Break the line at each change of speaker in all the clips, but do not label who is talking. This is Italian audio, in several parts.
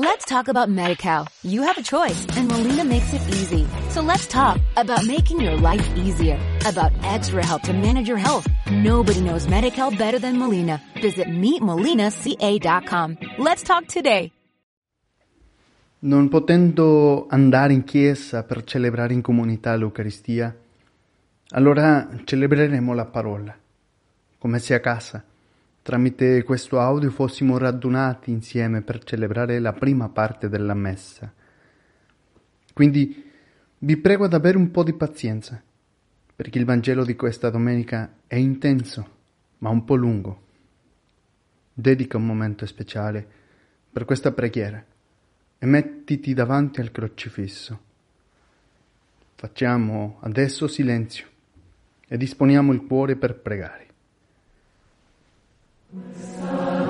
Let's talk about MediCal. You have a choice and Molina makes it easy. So let's talk about making your life easier, about extra help to manage your health. Nobody knows MediCal better than Molina. Visit meetmolinaca.com. Let's talk today.
Non potendo andare in chiesa per celebrare in comunità l'Eucaristia, allora celebreremo la parola, come se a casa tramite questo audio fossimo radunati insieme per celebrare la prima parte della messa. Quindi vi prego ad avere un po' di pazienza, perché il Vangelo di questa domenica è intenso, ma un po' lungo. Dedica un momento speciale per questa preghiera e mettiti davanti al crocifisso. Facciamo adesso silenzio e disponiamo il cuore per pregare. The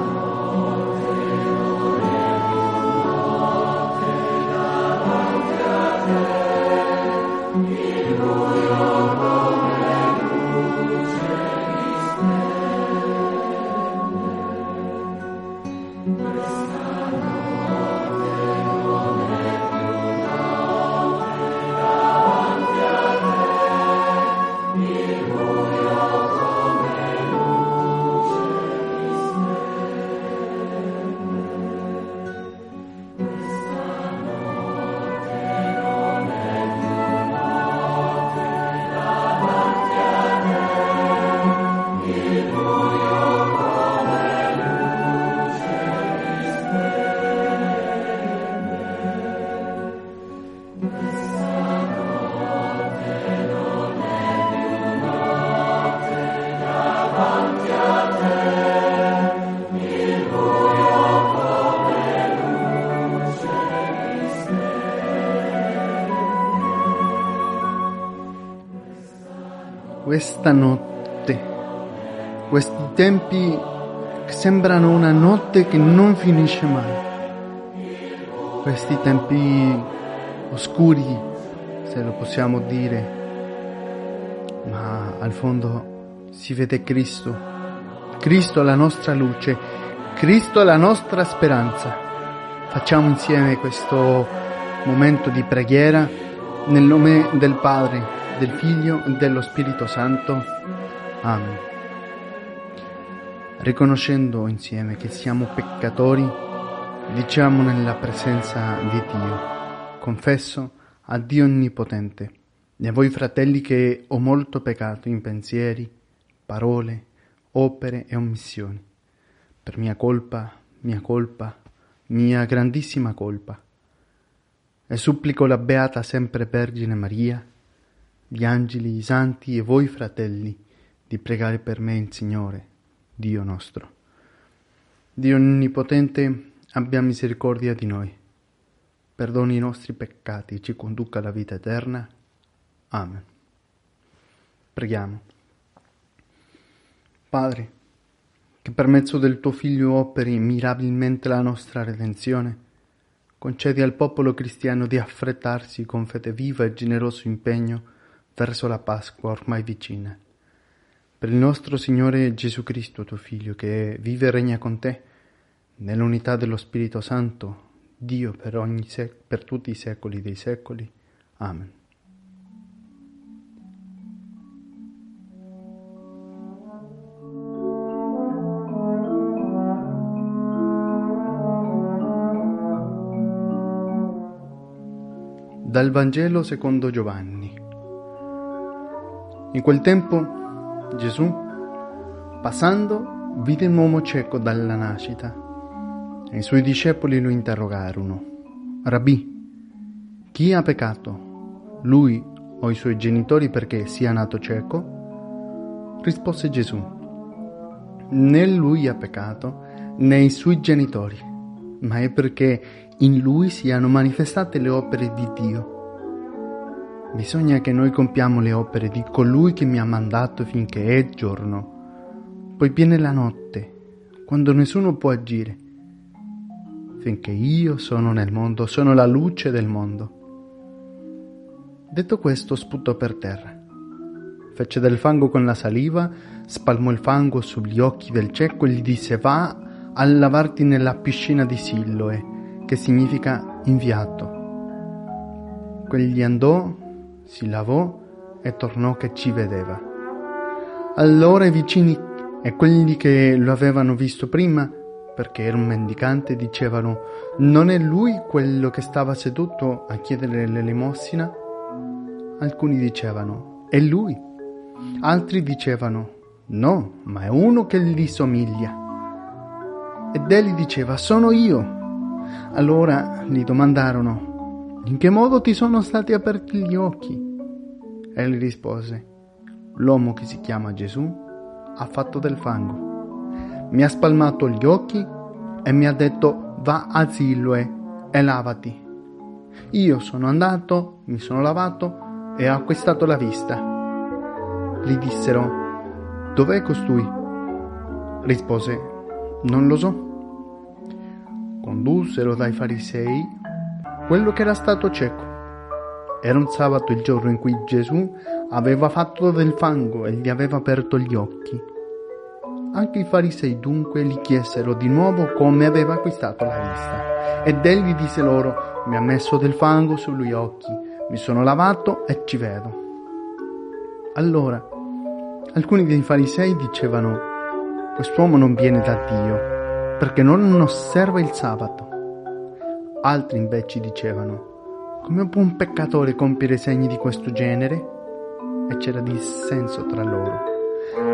questa notte, questi tempi che sembrano una notte che non finisce mai, questi tempi oscuri, se lo possiamo dire, ma al fondo si vede Cristo, Cristo la nostra luce, Cristo la nostra speranza. Facciamo insieme questo momento di preghiera nel nome del Padre, del Figlio e dello Spirito Santo. Amen. Riconoscendo insieme che siamo peccatori, diciamo nella presenza di Dio, confesso a Dio Onnipotente e a voi fratelli che ho molto peccato in pensieri, parole, opere e omissioni, per mia colpa, mia colpa, mia grandissima colpa. E supplico la Beata sempre Vergine Maria, gli angeli, i santi e voi fratelli, di pregare per me il Signore, Dio nostro. Dio Onnipotente, abbia misericordia di noi, perdoni i nostri peccati e ci conduca alla vita eterna. Amen. Preghiamo. Padre, che per mezzo del tuo Figlio operi mirabilmente la nostra redenzione, concedi al popolo cristiano di affrettarsi con fede viva e generoso impegno verso la Pasqua ormai vicina. Per il nostro Signore Gesù Cristo, tuo Figlio, che vive e regna con te, nell'unità dello Spirito Santo, Dio per, sec- per tutti i secoli dei secoli. Amen. Dal Vangelo secondo Giovanni. In quel tempo Gesù, passando, vide un uomo cieco dalla nascita e i suoi discepoli lo interrogarono. Rabbi, chi ha peccato, lui o i suoi genitori perché sia nato cieco? Rispose Gesù, né lui ha peccato né i suoi genitori, ma è perché in lui siano manifestate le opere di Dio. Bisogna che noi compiamo le opere di colui che mi ha mandato finché è giorno. Poi viene la notte, quando nessuno può agire. Finché io sono nel mondo, sono la luce del mondo. Detto questo, sputò per terra. Fece del fango con la saliva, spalmò il fango sugli occhi del cieco e gli disse va a lavarti nella piscina di Silloe, che significa inviato. Quegli andò, si lavò e tornò che ci vedeva. Allora i vicini e quelli che lo avevano visto prima, perché era un mendicante, dicevano non è lui quello che stava seduto a chiedere l'elemosina? Alcuni dicevano è lui. Altri dicevano no, ma è uno che gli somiglia. Ed egli diceva sono io. Allora gli domandarono in che modo ti sono stati aperti gli occhi? Egli rispose l'uomo che si chiama Gesù ha fatto del fango. Mi ha spalmato gli occhi e mi ha detto va a Siloe e lavati. Io sono andato, mi sono lavato e ho acquistato la vista. Gli dissero, dov'è costui? Rispose, non lo so. Condussero dai farisei quello che era stato cieco. Era un sabato il giorno in cui Gesù aveva fatto del fango e gli aveva aperto gli occhi. Anche i farisei dunque gli chiesero di nuovo come aveva acquistato la vista. Ed egli disse loro, mi ha messo del fango sugli occhi, mi sono lavato e ci vedo. Allora, alcuni dei farisei dicevano, quest'uomo non viene da Dio, perché non osserva il sabato. Altri invece dicevano, come può un peccatore compiere segni di questo genere? e c'era dissenso tra loro.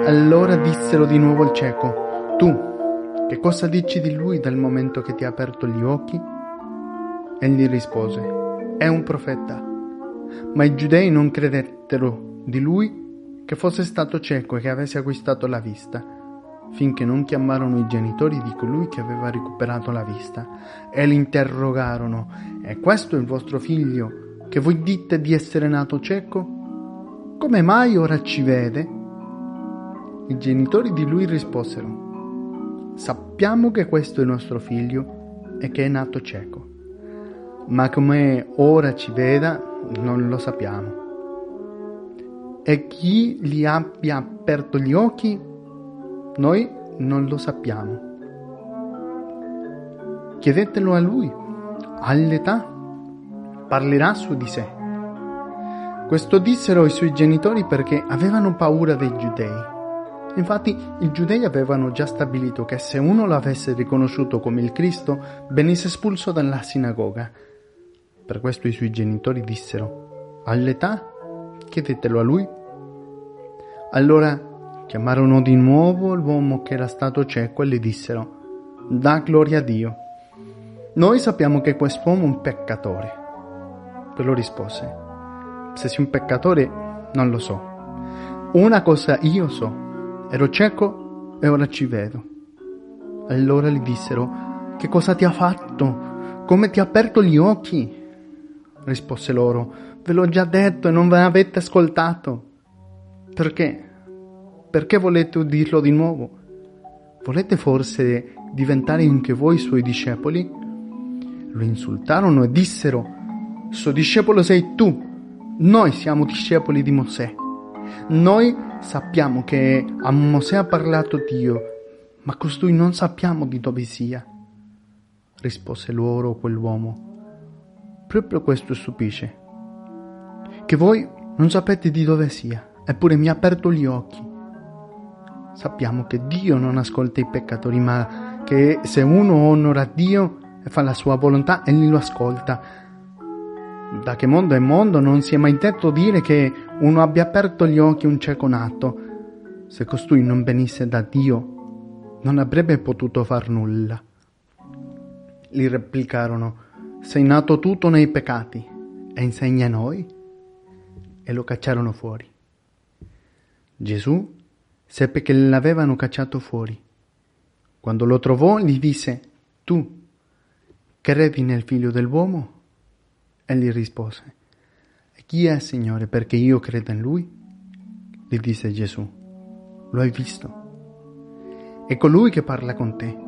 Allora dissero di nuovo al cieco, tu, che cosa dici di lui dal momento che ti ha aperto gli occhi? Egli rispose, è un profeta. Ma i giudei non credettero di lui che fosse stato cieco e che avesse acquistato la vista, finché non chiamarono i genitori di colui che aveva recuperato la vista e li interrogarono, è questo il vostro figlio che voi dite di essere nato cieco? Come mai ora ci vede? I genitori di lui risposero, sappiamo che questo è nostro figlio e che è nato cieco, ma come ora ci veda non lo sappiamo. E chi gli abbia aperto gli occhi, noi non lo sappiamo. Chiedetelo a lui, all'età parlerà su di sé. Questo dissero i suoi genitori perché avevano paura dei giudei. Infatti i giudei avevano già stabilito che se uno lo avesse riconosciuto come il Cristo, venisse espulso dalla sinagoga. Per questo i suoi genitori dissero, all'età chiedetelo a lui. Allora chiamarono di nuovo l'uomo che era stato cieco e gli dissero, da gloria a Dio. Noi sappiamo che quest'uomo è un peccatore. Quello rispose, se sei un peccatore, non lo so. Una cosa io so, ero cieco e ora ci vedo. Allora gli dissero, che cosa ti ha fatto? Come ti ha aperto gli occhi? Rispose loro, ve l'ho già detto e non ve l'avete ascoltato. Perché? Perché volete udirlo di nuovo? Volete forse diventare anche voi suoi discepoli? Lo insultarono e dissero, suo discepolo sei tu, noi siamo discepoli di Mosè. Noi sappiamo che a Mosè ha parlato Dio, ma costui non sappiamo di dove sia. Rispose loro quell'uomo. Proprio questo stupisce. Che voi non sapete di dove sia, eppure mi ha aperto gli occhi. Sappiamo che Dio non ascolta i peccatori, ma che se uno onora Dio e fa la sua volontà, egli lo ascolta da che mondo è mondo non si è mai detto dire che uno abbia aperto gli occhi un cieco nato. Se costui non venisse da Dio, non avrebbe potuto far nulla. Gli replicarono, sei nato tutto nei peccati e insegna a noi? E lo cacciarono fuori. Gesù seppe che l'avevano cacciato fuori. Quando lo trovò gli disse, tu credi nel figlio dell'uomo? Egli rispose, E chi è, Signore, perché io creda in lui? Gli disse Gesù, lo hai visto? È colui che parla con te.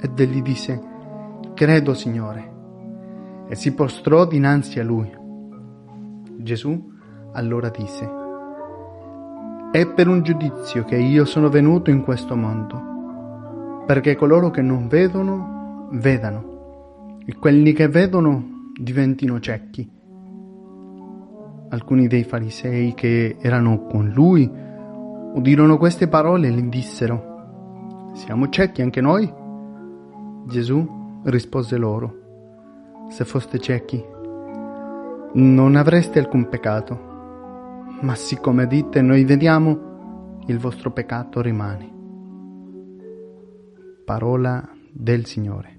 Ed egli disse, Credo, Signore. E si prostrò dinanzi a lui. Gesù allora disse, È per un giudizio che io sono venuto in questo mondo, perché coloro che non vedono, vedano e quelli che vedono diventino ciechi. Alcuni dei farisei che erano con lui udirono queste parole e gli dissero, siamo ciechi anche noi? Gesù rispose loro, se foste ciechi non avreste alcun peccato, ma siccome dite noi vediamo, il vostro peccato rimane. Parola del Signore.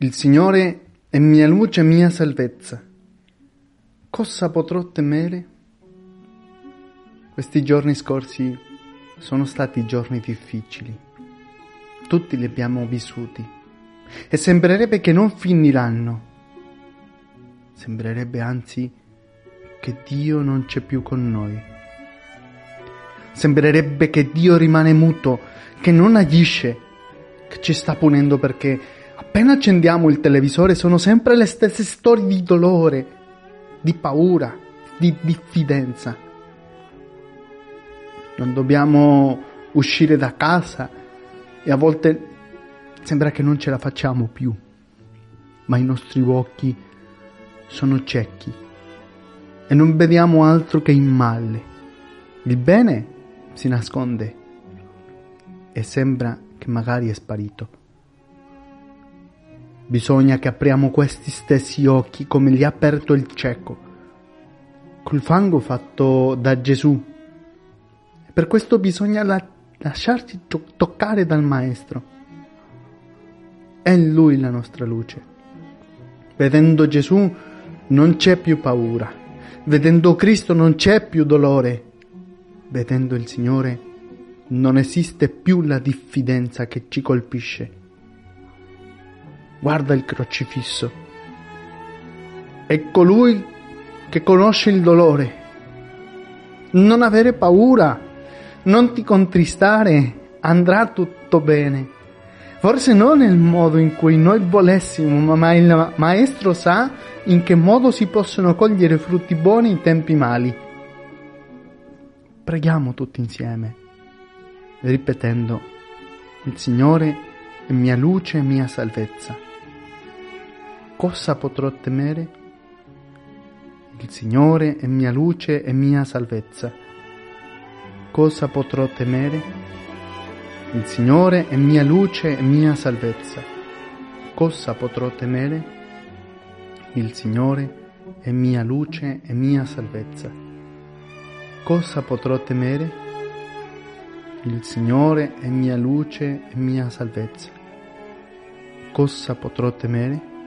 Il Signore è mia luce e mia salvezza. Cosa potrò temere? Questi giorni scorsi sono stati giorni difficili. Tutti li abbiamo vissuti. E sembrerebbe che non finiranno. Sembrerebbe anzi che Dio non c'è più con noi. Sembrerebbe che Dio rimane muto, che non agisce, che ci sta punendo perché Appena accendiamo il televisore sono sempre le stesse storie di dolore, di paura, di diffidenza. Non dobbiamo uscire da casa e a volte sembra che non ce la facciamo più, ma i nostri occhi sono ciechi e non vediamo altro che il male. Il bene si nasconde e sembra che magari è sparito. Bisogna che apriamo questi stessi occhi come li ha aperto il cieco, col fango fatto da Gesù. Per questo bisogna la- lasciarci to- toccare dal Maestro. È Lui la nostra luce. Vedendo Gesù non c'è più paura. Vedendo Cristo non c'è più dolore. Vedendo il Signore non esiste più la diffidenza che ci colpisce guarda il crocifisso. È colui che conosce il dolore. Non avere paura, non ti contristare, andrà tutto bene. Forse non nel modo in cui noi volessimo, ma il maestro sa in che modo si possono cogliere frutti buoni in tempi mali. Preghiamo tutti insieme, ripetendo, il Signore è mia luce e mia salvezza cosa potrò temere? Il Signore è mia luce e mia salvezza. Cosa potrò temere? Il Signore è mia luce e mia salvezza. Cosa potrò temere? Il Signore è mia luce e mia salvezza. Cosa potrò temere? Il Signore è mia luce e mia salvezza. Cosa potrò temere?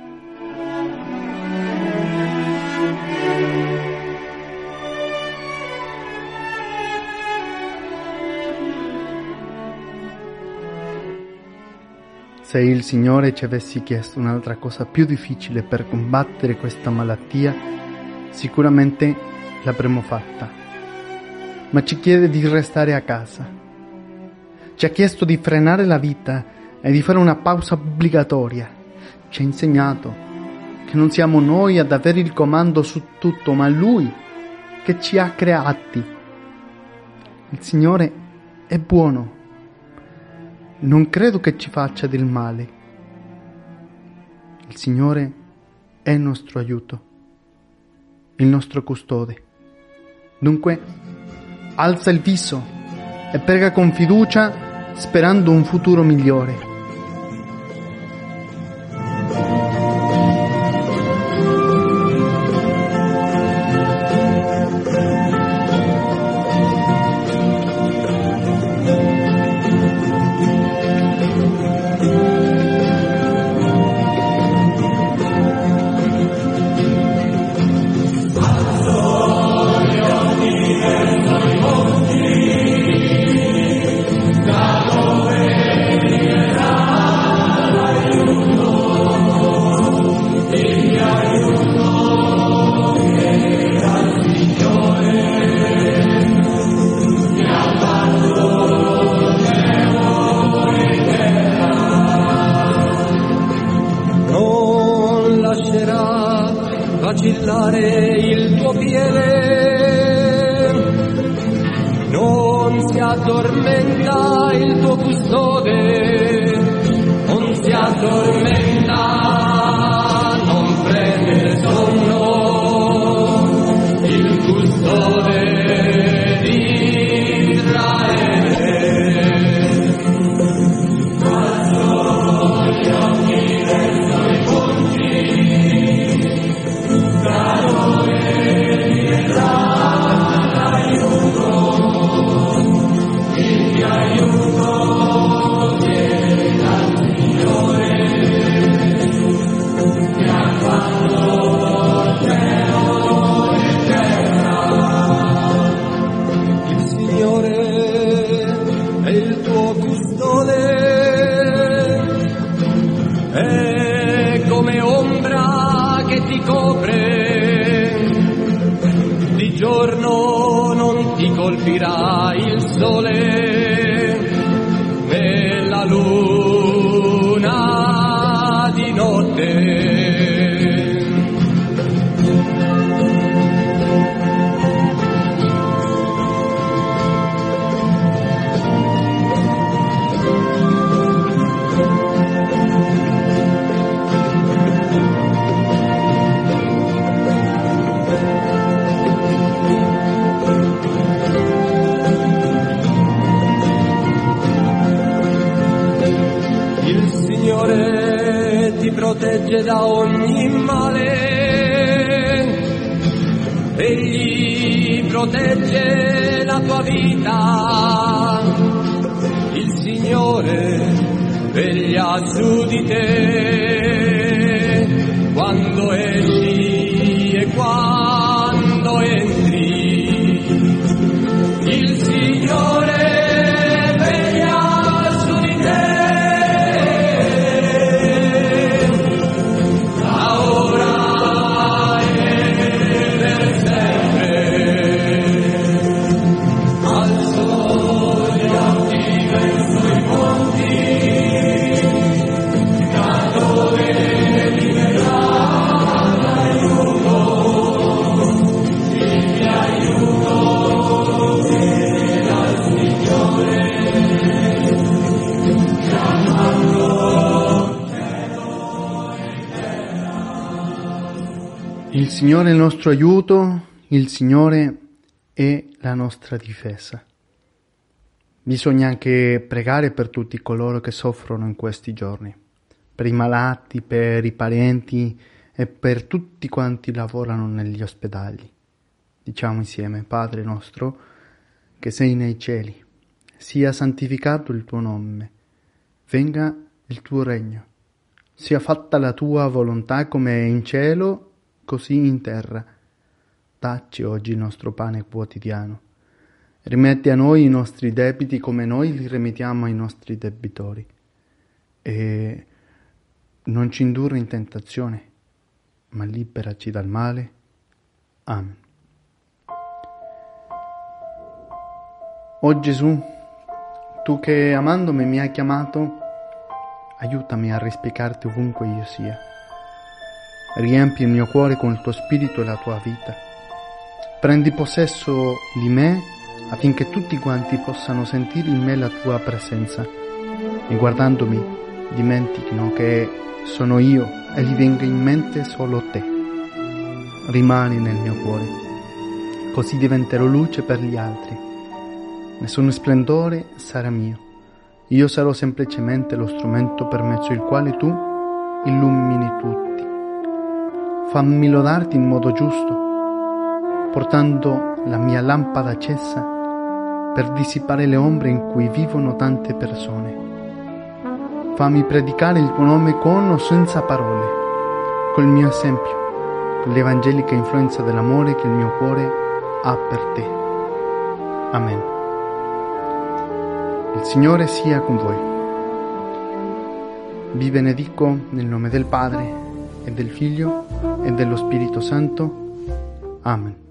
Se il Signore ci avessi chiesto un'altra cosa più difficile per combattere questa malattia, sicuramente l'avremmo fatta. Ma ci chiede di restare a casa. Ci ha chiesto di frenare la vita e di fare una pausa obbligatoria. Ci ha insegnato che non siamo noi ad avere il comando su tutto, ma Lui che ci ha creati. Il Signore è buono non credo che ci faccia del male. Il Signore è il nostro aiuto, il nostro custode. Dunque, alza il viso e prega con fiducia sperando un futuro migliore.
Colpirà il sole da ogni male. Egli protegge la tua vita. Il Signore veglia su di te Signore
è il nostro aiuto, il Signore è la nostra difesa. Bisogna anche pregare per tutti coloro che soffrono in questi giorni, per i malati, per i parenti e per tutti quanti lavorano negli ospedali. Diciamo insieme, Padre nostro, che sei nei cieli, sia santificato il tuo nome, venga il tuo regno, sia fatta la tua volontà come in cielo così in terra. Dacci oggi il nostro pane quotidiano. Rimetti a noi i nostri debiti come noi li rimettiamo ai nostri debitori. E non ci indurre in tentazione, ma liberaci dal male. Amen. O Gesù, tu che amandomi mi hai chiamato, aiutami a rispiegarti ovunque io sia riempi il mio cuore con il tuo spirito e la tua vita. Prendi possesso di me affinché tutti quanti possano sentire in me la tua presenza e guardandomi dimentichino che sono io e gli venga in mente solo te. Rimani nel mio cuore, così diventerò luce per gli altri. Nessun splendore sarà mio. Io sarò semplicemente lo strumento per mezzo del quale tu illumini tutti fammi lodarti in modo giusto, portando la mia lampada accesa per dissipare le ombre in cui vivono tante persone. Fammi predicare il tuo nome con o senza parole, col mio esempio, con l'evangelica influenza dell'amore che il mio cuore ha per te. Amen. Il Signore sia con voi. Vi benedico nel nome del Padre e del Figlio e dello Spirito Santo. Amen.